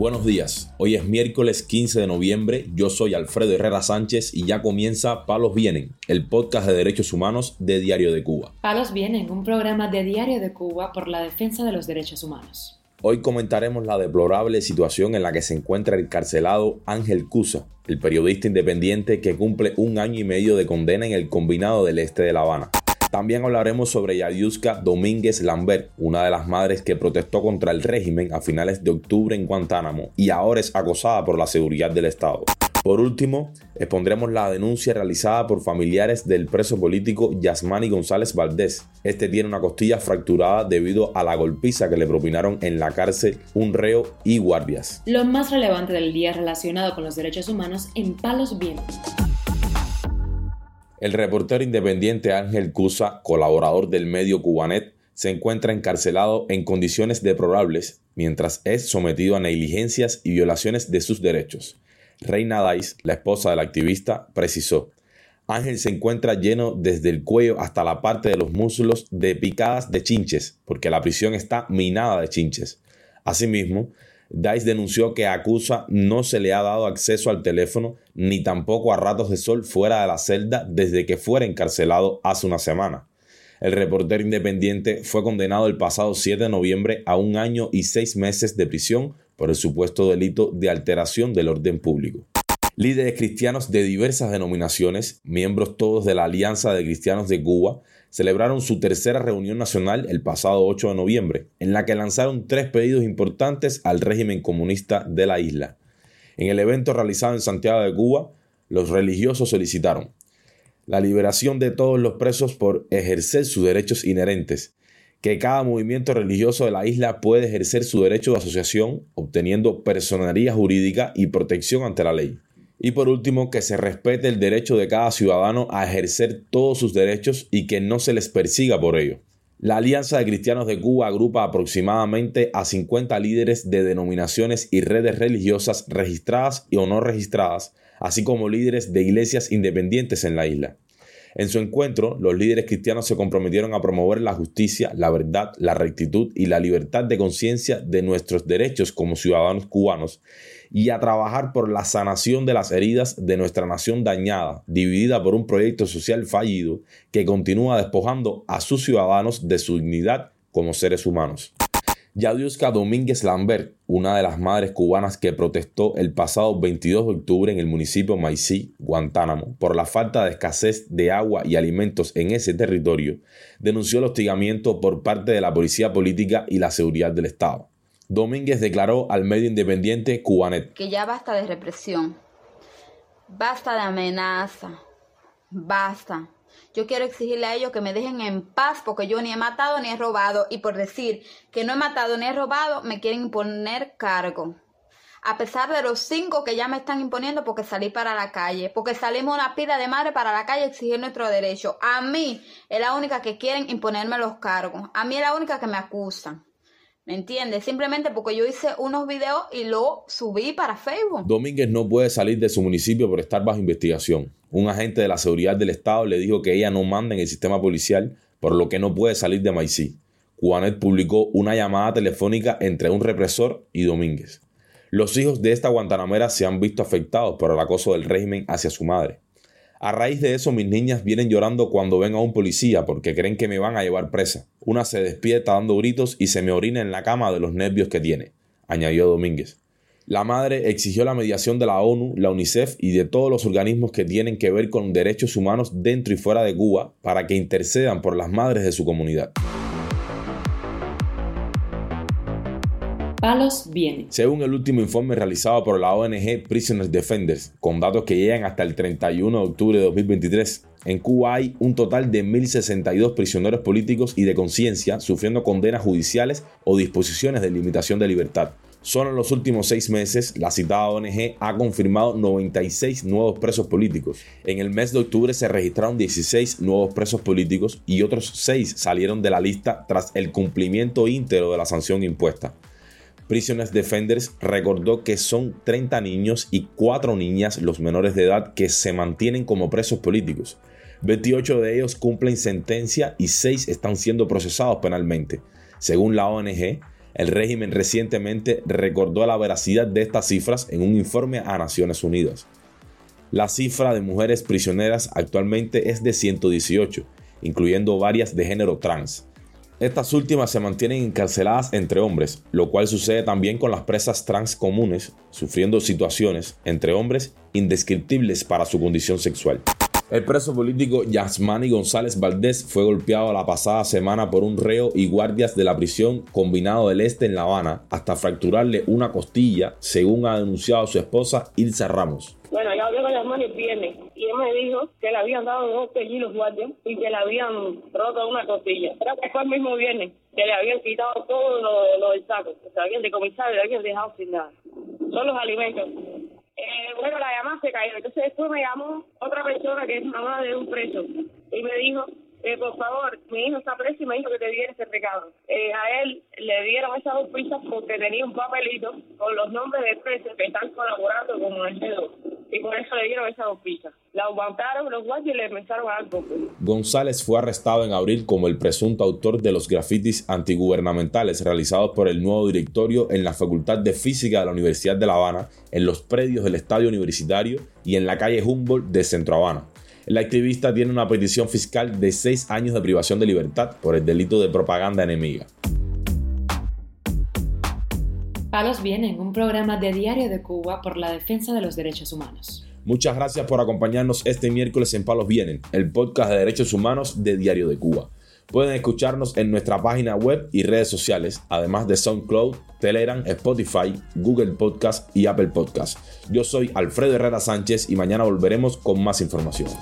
Buenos días, hoy es miércoles 15 de noviembre, yo soy Alfredo Herrera Sánchez y ya comienza Palos Vienen, el podcast de derechos humanos de Diario de Cuba. Palos Vienen, un programa de Diario de Cuba por la defensa de los derechos humanos. Hoy comentaremos la deplorable situación en la que se encuentra el carcelado Ángel Cusa, el periodista independiente que cumple un año y medio de condena en el combinado del este de La Habana. También hablaremos sobre Yadiuska Domínguez Lambert, una de las madres que protestó contra el régimen a finales de octubre en Guantánamo y ahora es acosada por la seguridad del Estado. Por último, expondremos la denuncia realizada por familiares del preso político Yasmani González Valdés. Este tiene una costilla fracturada debido a la golpiza que le propinaron en la cárcel un reo y guardias. Lo más relevante del día relacionado con los derechos humanos en Palos Vientos. El reportero independiente Ángel Cusa, colaborador del medio Cubanet, se encuentra encarcelado en condiciones deplorables mientras es sometido a negligencias y violaciones de sus derechos. Reina Dais, la esposa del activista, precisó, Ángel se encuentra lleno desde el cuello hasta la parte de los muslos de picadas de chinches, porque la prisión está minada de chinches. Asimismo, Dice denunció que a Acusa no se le ha dado acceso al teléfono ni tampoco a ratos de sol fuera de la celda desde que fuera encarcelado hace una semana. El reportero independiente fue condenado el pasado 7 de noviembre a un año y seis meses de prisión por el supuesto delito de alteración del orden público. Líderes cristianos de diversas denominaciones, miembros todos de la Alianza de Cristianos de Cuba, celebraron su tercera reunión nacional el pasado 8 de noviembre, en la que lanzaron tres pedidos importantes al régimen comunista de la isla. En el evento realizado en Santiago de Cuba, los religiosos solicitaron la liberación de todos los presos por ejercer sus derechos inherentes, que cada movimiento religioso de la isla puede ejercer su derecho de asociación obteniendo personalidad jurídica y protección ante la ley y por último, que se respete el derecho de cada ciudadano a ejercer todos sus derechos y que no se les persiga por ello. La Alianza de Cristianos de Cuba agrupa aproximadamente a 50 líderes de denominaciones y redes religiosas registradas y o no registradas, así como líderes de iglesias independientes en la isla. En su encuentro, los líderes cristianos se comprometieron a promover la justicia, la verdad, la rectitud y la libertad de conciencia de nuestros derechos como ciudadanos cubanos y a trabajar por la sanación de las heridas de nuestra nación dañada, dividida por un proyecto social fallido que continúa despojando a sus ciudadanos de su dignidad como seres humanos. Yadiuska Domínguez Lambert, una de las madres cubanas que protestó el pasado 22 de octubre en el municipio Maicí, Guantánamo, por la falta de escasez de agua y alimentos en ese territorio, denunció el hostigamiento por parte de la policía política y la seguridad del Estado. Domínguez declaró al medio independiente Cubanet que ya basta de represión, basta de amenaza, basta. Yo quiero exigirle a ellos que me dejen en paz porque yo ni he matado ni he robado y por decir que no he matado ni he robado me quieren imponer cargo. A pesar de los cinco que ya me están imponiendo porque salí para la calle, porque salimos una pila de madre para la calle a exigir nuestro derecho. A mí es la única que quieren imponerme los cargos. A mí es la única que me acusan. ¿Me entiendes? Simplemente porque yo hice unos videos y lo subí para Facebook. Domínguez no puede salir de su municipio por estar bajo investigación. Un agente de la seguridad del Estado le dijo que ella no manda en el sistema policial, por lo que no puede salir de Maicí. Cubanet publicó una llamada telefónica entre un represor y Domínguez. Los hijos de esta guantanamera se han visto afectados por el acoso del régimen hacia su madre. A raíz de eso, mis niñas vienen llorando cuando ven a un policía porque creen que me van a llevar presa. Una se despierta dando gritos y se me orina en la cama de los nervios que tiene, añadió Domínguez. La madre exigió la mediación de la ONU, la UNICEF y de todos los organismos que tienen que ver con derechos humanos dentro y fuera de Cuba para que intercedan por las madres de su comunidad. Palos viene. Según el último informe realizado por la ONG Prisoners Defenders, con datos que llegan hasta el 31 de octubre de 2023, en Cuba hay un total de 1.062 prisioneros políticos y de conciencia sufriendo condenas judiciales o disposiciones de limitación de libertad. Solo en los últimos seis meses, la citada ONG ha confirmado 96 nuevos presos políticos. En el mes de octubre se registraron 16 nuevos presos políticos y otros 6 salieron de la lista tras el cumplimiento íntegro de la sanción impuesta. Prisoners Defenders recordó que son 30 niños y 4 niñas los menores de edad que se mantienen como presos políticos. 28 de ellos cumplen sentencia y 6 están siendo procesados penalmente. Según la ONG, El régimen recientemente recordó la veracidad de estas cifras en un informe a Naciones Unidas. La cifra de mujeres prisioneras actualmente es de 118, incluyendo varias de género trans. Estas últimas se mantienen encarceladas entre hombres, lo cual sucede también con las presas trans comunes, sufriendo situaciones entre hombres indescriptibles para su condición sexual. El preso político Yasmani González Valdés fue golpeado la pasada semana por un reo y guardias de la prisión combinado del Este en La Habana hasta fracturarle una costilla, según ha denunciado su esposa Ilsa Ramos. Hablé con Yasmani el viernes y él me dijo que le habían dado dos los guardias y que le habían roto una costilla. Pero que fue el mismo viernes que le habían quitado todo lo, del saco. O sea, habían decomisado y le habían dejado sin nada. Son los alimentos. Eh, bueno, la llamada se cayó. Entonces después me llamó otra persona que es mamá de un preso y me dijo, eh, por favor, mi hijo está preso y me dijo que te diera ese recado. Eh, a él le dieron esas dos pizzas porque tenía un papelito con los nombres de presos que están colaborando con el dedo. Y por eso le dieron esas dos pizzas. La aguantaron los guardias y le empezaron a dar González fue arrestado en abril como el presunto autor de los grafitis antigubernamentales realizados por el nuevo directorio en la Facultad de Física de la Universidad de La Habana, en los predios del Estadio Universitario y en la calle Humboldt de Centro Habana. El activista tiene una petición fiscal de seis años de privación de libertad por el delito de propaganda enemiga. Palos Vienen, un programa de Diario de Cuba por la defensa de los derechos humanos. Muchas gracias por acompañarnos este miércoles en Palos Vienen, el podcast de derechos humanos de Diario de Cuba. Pueden escucharnos en nuestra página web y redes sociales, además de SoundCloud, Telegram, Spotify, Google Podcast y Apple Podcast. Yo soy Alfredo Herrera Sánchez y mañana volveremos con más informaciones.